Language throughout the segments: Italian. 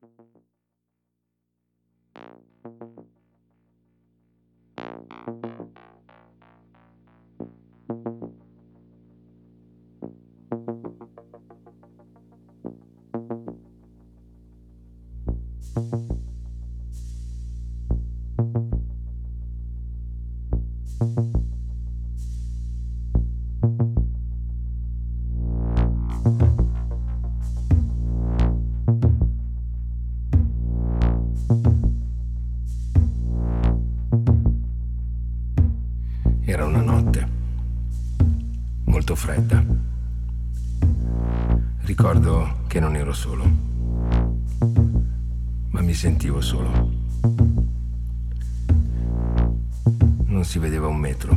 Thank you. Ero solo, ma mi sentivo solo. Non si vedeva un metro.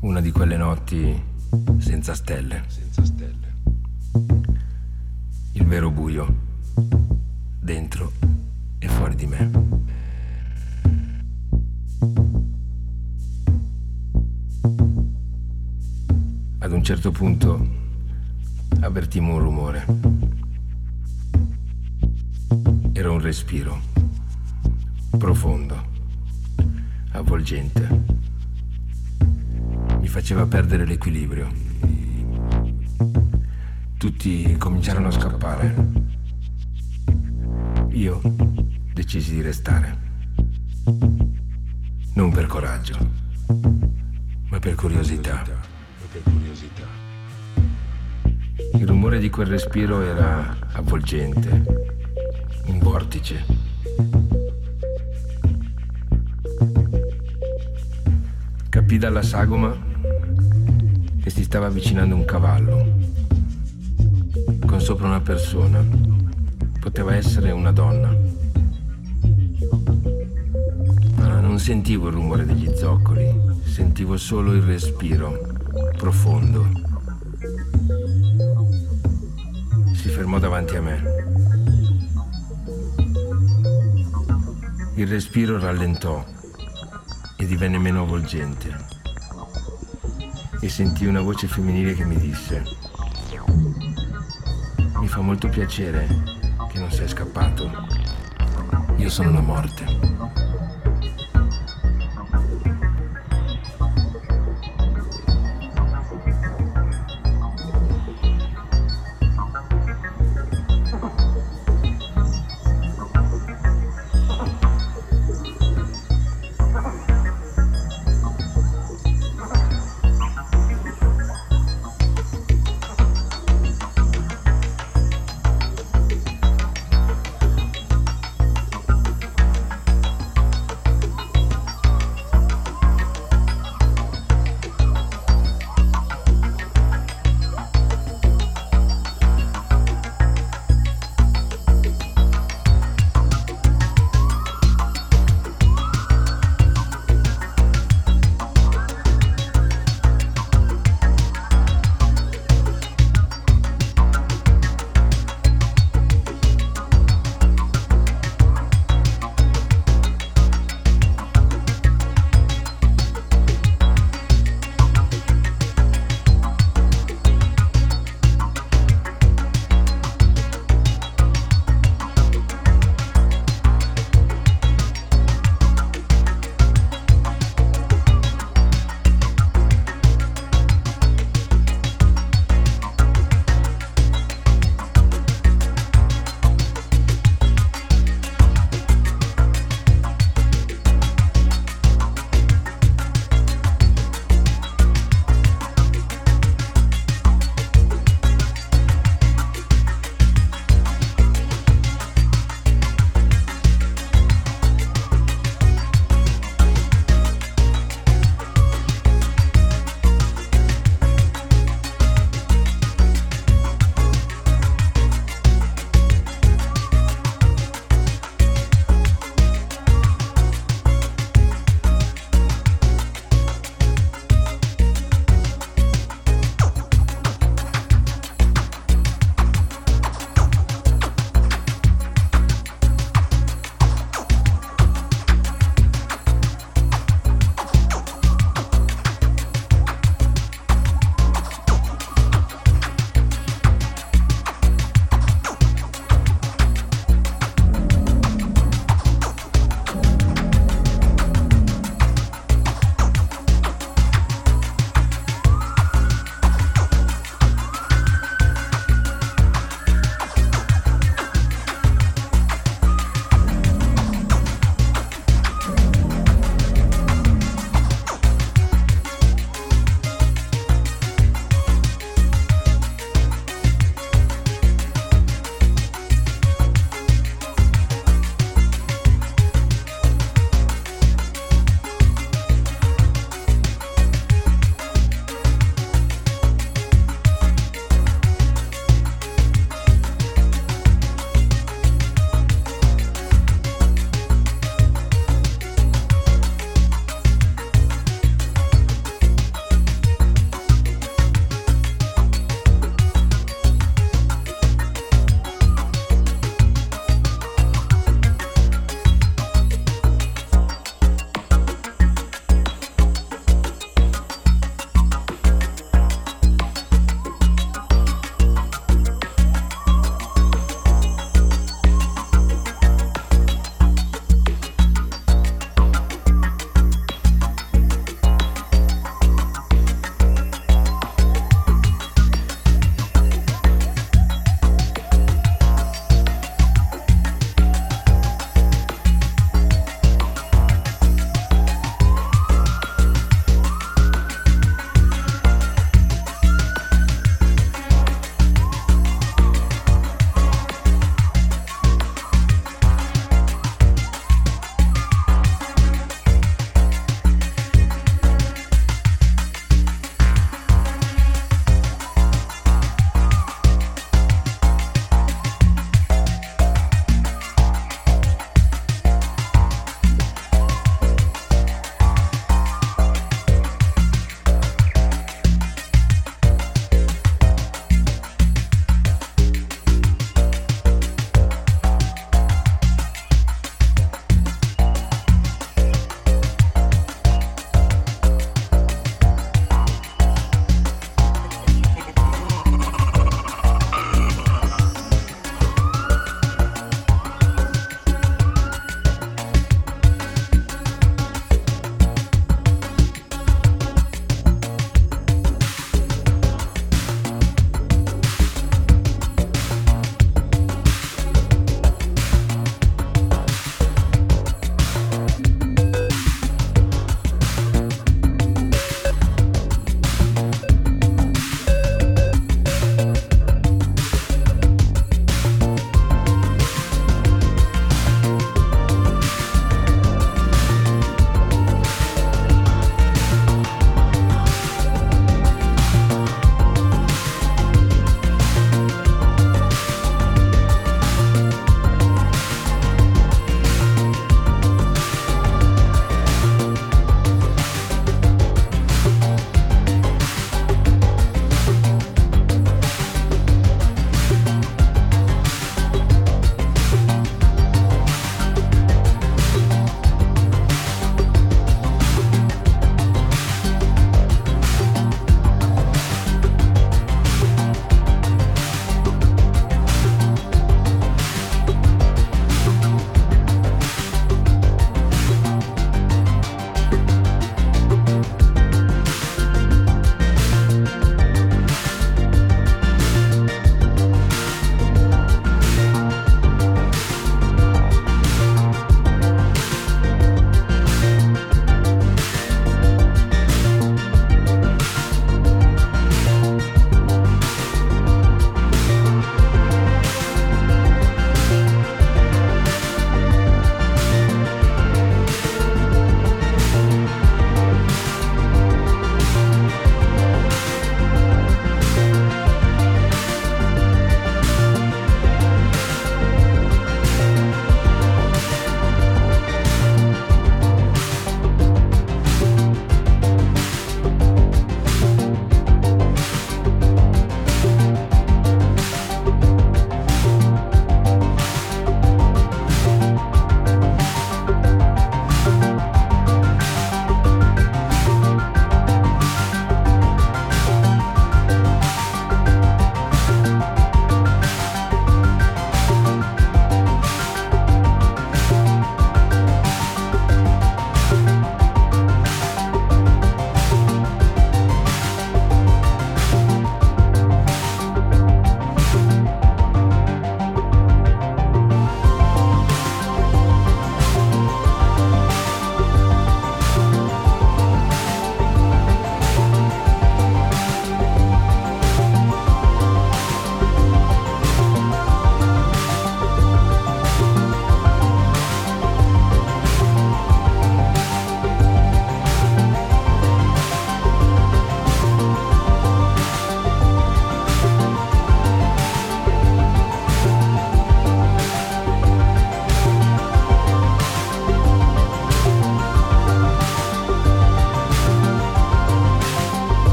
Una di quelle notti senza stelle. Senza stelle. Il vero buio, dentro e fuori di me. Ad un certo punto avvertimmo un rumore. Era un respiro profondo, avvolgente. Mi faceva perdere l'equilibrio. Tutti cominciarono a scappare. Io decisi di restare. Non per coraggio, ma per curiosità rumore di quel respiro era avvolgente, un vortice. Capì dalla sagoma che si stava avvicinando un cavallo, con sopra una persona. Poteva essere una donna. Ma non sentivo il rumore degli zoccoli, sentivo solo il respiro profondo. Fermò davanti a me. Il respiro rallentò e divenne meno avvolgente. E sentii una voce femminile che mi disse, mi fa molto piacere che non sei scappato. Io sono la morte.